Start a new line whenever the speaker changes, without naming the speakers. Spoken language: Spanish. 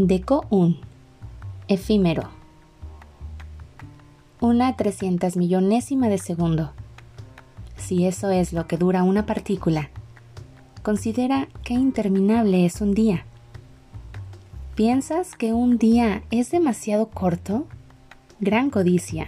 Deco un. Efímero. Una trescientas millonésima de segundo. Si eso es lo que dura una partícula, considera qué interminable es un día. ¿Piensas que un día es demasiado corto? Gran codicia.